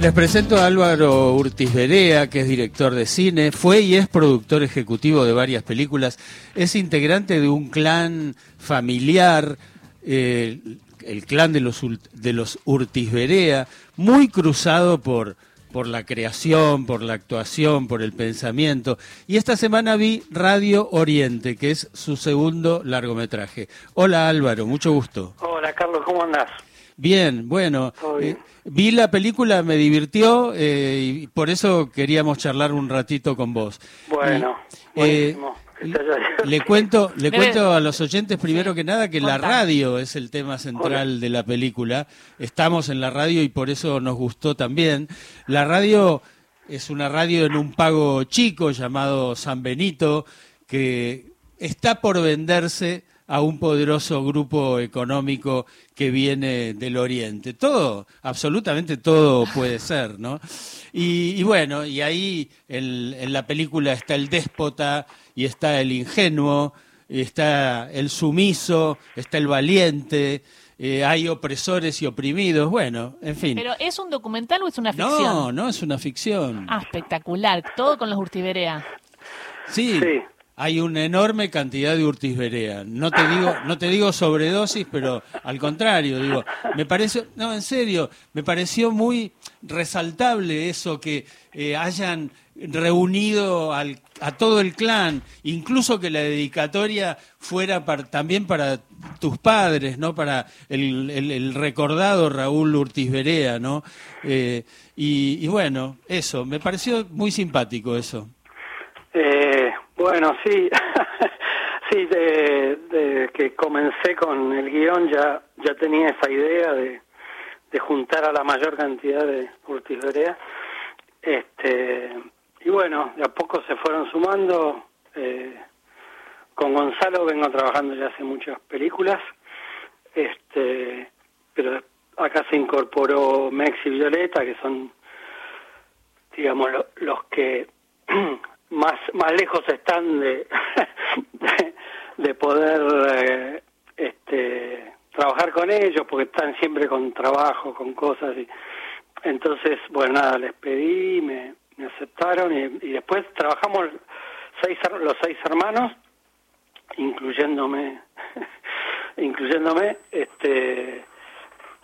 Les presento a Álvaro Urtiz Berea, que es director de cine, fue y es productor ejecutivo de varias películas, es integrante de un clan familiar, eh, el clan de los, de los Urtiz Berea, muy cruzado por, por la creación, por la actuación, por el pensamiento. Y esta semana vi Radio Oriente, que es su segundo largometraje. Hola Álvaro, mucho gusto. Hola Carlos, ¿cómo andás? Bien, bueno, eh, vi la película, me divirtió eh, y por eso queríamos charlar un ratito con vos. Bueno, eh, le cuento, le cuento a los oyentes primero que nada que la radio es el tema central de la película. Estamos en la radio y por eso nos gustó también. La radio es una radio en un pago chico llamado San Benito que está por venderse a un poderoso grupo económico que viene del Oriente. Todo, absolutamente todo puede ser, ¿no? Y, bueno, y ahí en, la película está el déspota y está el ingenuo, está el sumiso, está el valiente. Eh, hay opresores y oprimidos, bueno, en fin. ¿Pero es un documental o es una ficción? No, no, es una ficción. Ah, espectacular, todo con los Urtiberea. Sí, sí, hay una enorme cantidad de Urtis No te digo, no te digo sobredosis, pero al contrario, digo, me parece, no, en serio, me pareció muy resaltable eso que eh, hayan reunido al, a todo el clan, incluso que la dedicatoria fuera también para tus padres, ¿no? Para el, recordado Raúl Urtis ¿no? Eh, y, y bueno, eso, me pareció muy simpático eso. Eh, bueno, sí, sí, de, que comencé con el guion ya, ya tenía esa idea de, juntar a la mayor cantidad de Urtis Este, y bueno, de a poco se fueron sumando. Eh, con Gonzalo vengo trabajando ya hace muchas películas, este, pero acá se incorporó Mex y Violeta, que son, digamos, los que más lejos están de de, poder eh, este trabajar con ellos porque están siempre con trabajo con cosas y entonces bueno nada les pedí me, aceptaron y, y después trabajamos seis los seis hermanos incluyéndome incluyéndome este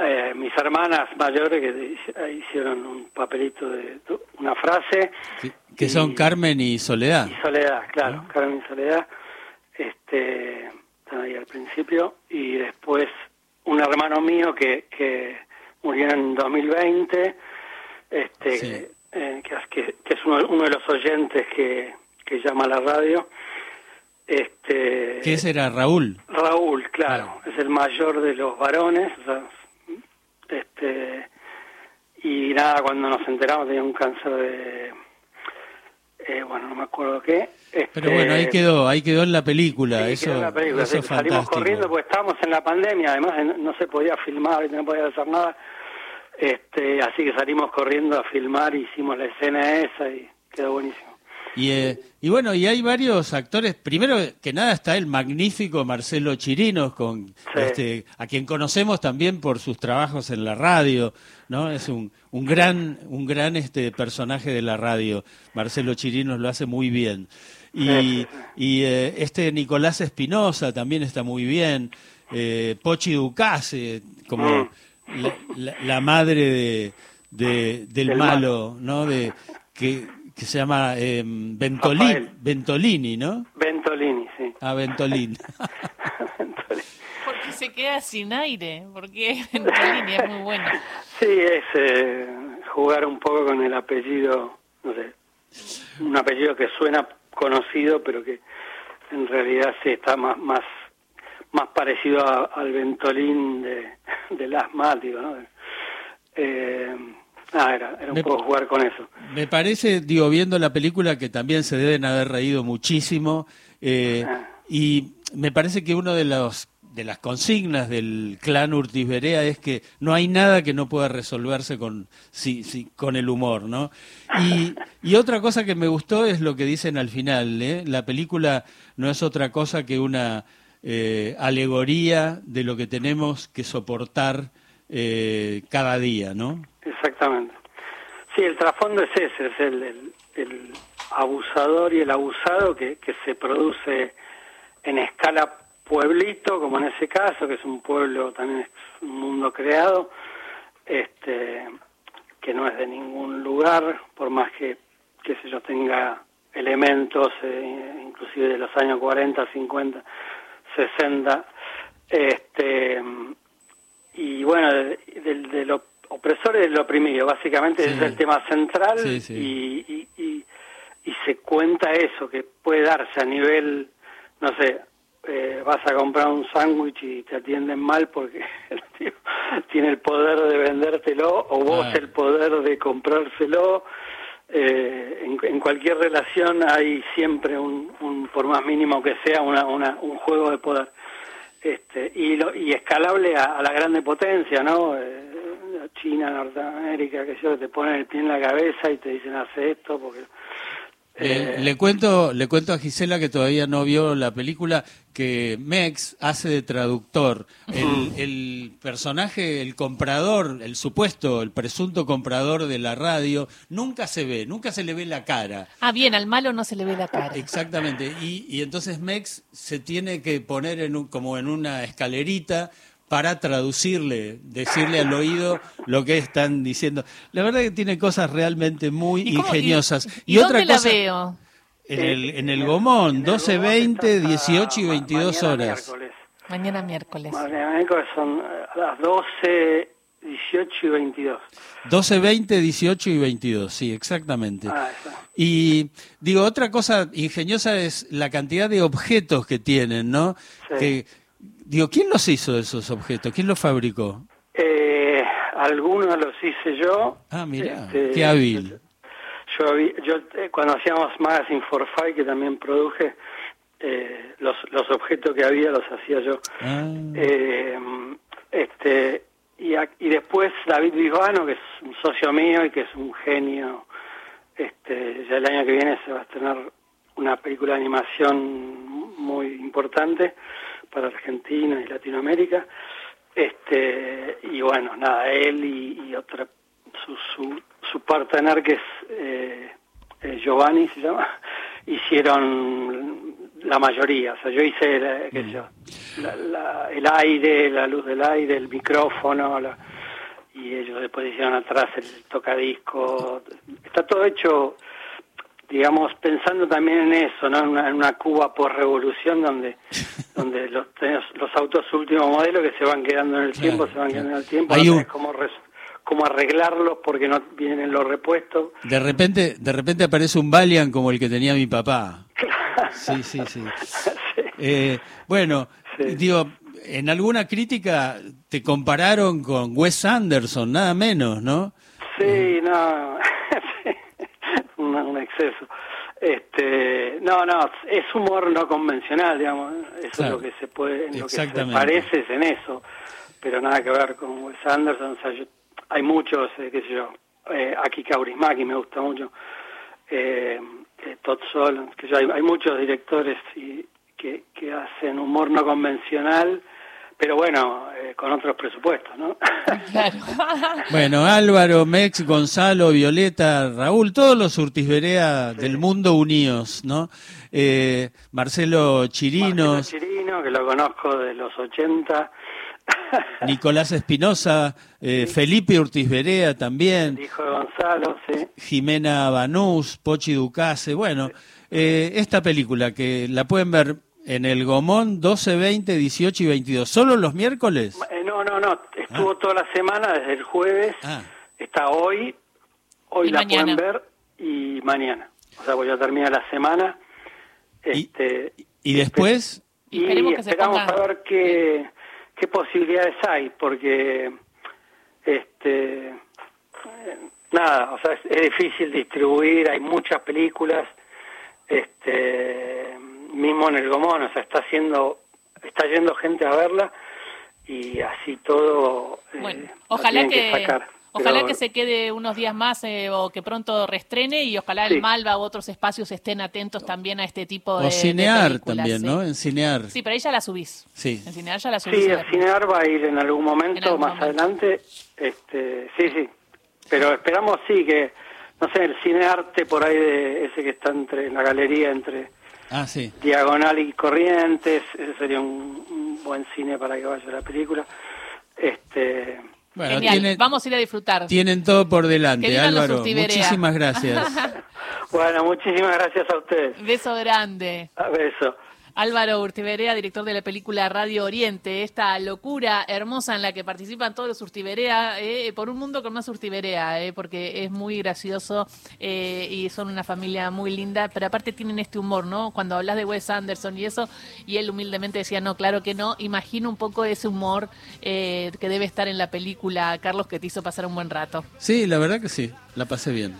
eh, mis hermanas mayores que hicieron un papelito de una frase. Que son Carmen y Soledad. Y Soledad, claro, Carmen y Soledad. Este, están ahí al principio. Y después un hermano mío que, que murió en 2020, este, eh, que, que, es uno, uno, de los oyentes que, que llama a la radio. Este, ¿Qué era Raúl? Raúl, claro, es el mayor de los varones, o sea, este y nada cuando nos enteramos tenía un cáncer de eh, bueno no me acuerdo qué. Pero bueno ahí este, quedó ahí quedó en la película eso, en la película. salimos corriendo porque estábamos en la pandemia además no se podía filmar no podía hacer nada. Este así que salimos corriendo a filmar hicimos la escena esa y quedó buenísimo y, eh, y bueno, y hay varios actores. Primero que nada está el magnífico Marcelo Chirinos, con este, a quien conocemos también por sus trabajos en la radio, ¿no? Es un, un gran, un gran este personaje de la radio. Marcelo Chirinos lo hace muy bien. Y, y eh, este Nicolás Espinosa también está muy bien. Eh, Pochi Ducase, como mm. la, madre de, de del malo, ¿no? De que que se llama eh, Ventolini, ¿no? Ventolini, sí. Ah, Ventolini. porque se queda sin aire, porque Ventolini es muy bueno. Sí, es eh, jugar un poco con el apellido, no sé, un apellido que suena conocido, pero que en realidad sí está más más más parecido al Ventolín de, del asmático, ¿no? Eh, Ah, era, un poco jugar con eso. Me parece, digo, viendo la película que también se deben haber reído muchísimo eh, ah. y me parece que uno de los de las consignas del clan Urtis es que no hay nada que no pueda resolverse con, sí, sí, con el humor, ¿no? Y, y, otra cosa que me gustó es lo que dicen al final, ¿eh? La película no es otra cosa que una eh, alegoría de lo que tenemos que soportar eh, cada día, ¿no? Exactamente. Sí, el trasfondo es ese, es el, el, abusador y el abusado que, que se produce en escala pueblito, como en ese caso, que es un pueblo, también es un mundo creado, este, que no es de ningún lugar, por más que, qué sé yo, tenga elementos, eh, inclusive de los años 40, 50, 60, este, y bueno, de, de, de lo opresor y del oprimido, básicamente es el tema central Y, y, y, se cuenta eso, que puede darse a nivel, no sé, eh, vas a comprar un sándwich y te atienden mal porque el tío tiene el poder de vendértelo o vos el poder de comprárselo. Eh, en, en, cualquier relación hay siempre un, un, por más mínimo que sea, una, una, un juego de poder. Este, y, lo, y escalable a, la grande potencia, ¿no? Eh, China, Norteamérica, que yo, te ponen el pie en la cabeza y te dicen hace esto porque eh, le, cuento, le cuento a Gisela que todavía no vio la película que Mex hace de traductor. El, personaje, el comprador, el supuesto, el presunto comprador de la radio, nunca se ve, nunca se le ve la cara. Ah, bien, al malo no se le ve la cara. Exactamente. Y, y entonces Mex se tiene que poner en como en una escalerita para traducirle, decirle al oído lo que están diciendo. La verdad que tiene cosas realmente muy ingeniosas. ¿Y, otra cosa, la veo? En el, en el Gomón, 12, 20, 18 y 22 horas. Mañana miércoles. Mañana miércoles son eh, las 12, 18 y 22. 12, 20, 18 y 22, sí, exactamente. Ah, y digo, otra cosa ingeniosa es la cantidad de objetos que tienen, ¿no? Que, Digo, ¿quién los hizo esos objetos? ¿Quién los fabricó? Eh, algunos los hice yo. Ah, mira, este, qué hábil. Yo, yo eh, cuando hacíamos Magazine for Five, que también produje, eh, los, los objetos que había los hacía yo. Ah. Eh, este y, y después David Bisbano, que es un socio mío y que es un genio. Este, ya el año que viene se va a estrenar una película de animación muy importante para Argentina y Latinoamérica. Este, y bueno, nada, él y, otra, su, su, su partener que es eh, eh, Giovanni, se llama, hicieron la mayoría. O sea, yo hice, la, yo, el aire, la luz del aire, el micrófono, y ellos después hicieron atrás el tocadisco. Está todo hecho digamos, pensando también en eso, ¿no? En una, Cuba por-revolución donde, donde los, los autos último modelo que se van quedando en el tiempo, se van quedando en el tiempo, Hay un... cómo, cómo arreglarlos porque no vienen los repuestos. De repente, de repente aparece un Valiant como el que tenía mi papá. Sí, sí, sí. Eh, bueno, digo, en alguna crítica te compararon con Wes Anderson, nada menos, ¿no? Sí, no un, exceso. Este, no, no, es humor no convencional, digamos. Eso es lo que se puede, lo que se parece es en eso, pero nada que ver con Wes Anderson. hay muchos, eh, qué sé yo, eh, Aki Kaurismaki me gusta mucho, eh, eh Todd Solondz, que yo, hay, hay muchos directores y, que, que hacen humor no convencional pero bueno, eh, con otros presupuestos, ¿no? Claro. bueno, Álvaro, Mex, Gonzalo, Violeta, Raúl, todos los Urtisberea del mundo unidos, ¿no? Eh, Marcelo Chirinos. Marcelo Chirino, que lo conozco de los 80. Nicolás Espinosa, eh, Felipe Urtisberea también. hijo de Gonzalo, sí. Jimena Banús, Pochi Ducase. Bueno, esta película que la pueden ver en el Gomón 12, 20, 18 y 22. ¿Solo los miércoles? Eh, no, no, no. Estuvo ah. toda la semana, desde el jueves. Ah. Está hoy. Hoy la pueden ver y mañana. O sea, voy a terminar la semana. Este, ¿Y, después? Y, esperamos a ver qué, qué posibilidades hay, porque este nada, o sea, es, es difícil distribuir, hay muchas películas. Este mismo en el Gomón, o sea, está haciendo, está yendo gente a verla y así todo. Eh, bueno, ojalá que, ojalá que se quede unos días más eh, o que pronto reestrene y ojalá el Malva u otros espacios estén atentos también a este tipo de. O cinear también, ¿no? En cinear. Sí, pero ahí ya la subís. Sí. En cinear ya la subís. Sí, en cinear va a ir en algún momento más adelante. Este, sí, sí. Pero esperamos sí que no sé, el cine arte por ahí de ese que está entre en la galería entre ah, sí. Diagonal y Corrientes, ese sería un, buen cine para que vaya la película. Este bueno, Genial. vamos a ir a disfrutar. Tienen todo por delante, Álvaro. Muchísimas gracias. bueno, muchísimas gracias a ustedes. Beso grande. A beso. Álvaro Urtiberea, director de la película Radio Oriente, esta locura hermosa en la que participan todos los Urtiberea, eh, por un mundo con más Urtiberea, eh, porque es muy gracioso eh, y son una familia muy linda, pero aparte tienen este humor, ¿no? Cuando hablas de Wes Anderson y eso, y él humildemente decía, no, claro que no, imagino un poco ese humor que debe estar en la película, Carlos, que te hizo pasar un buen rato. Sí, la verdad que sí, la pasé bien.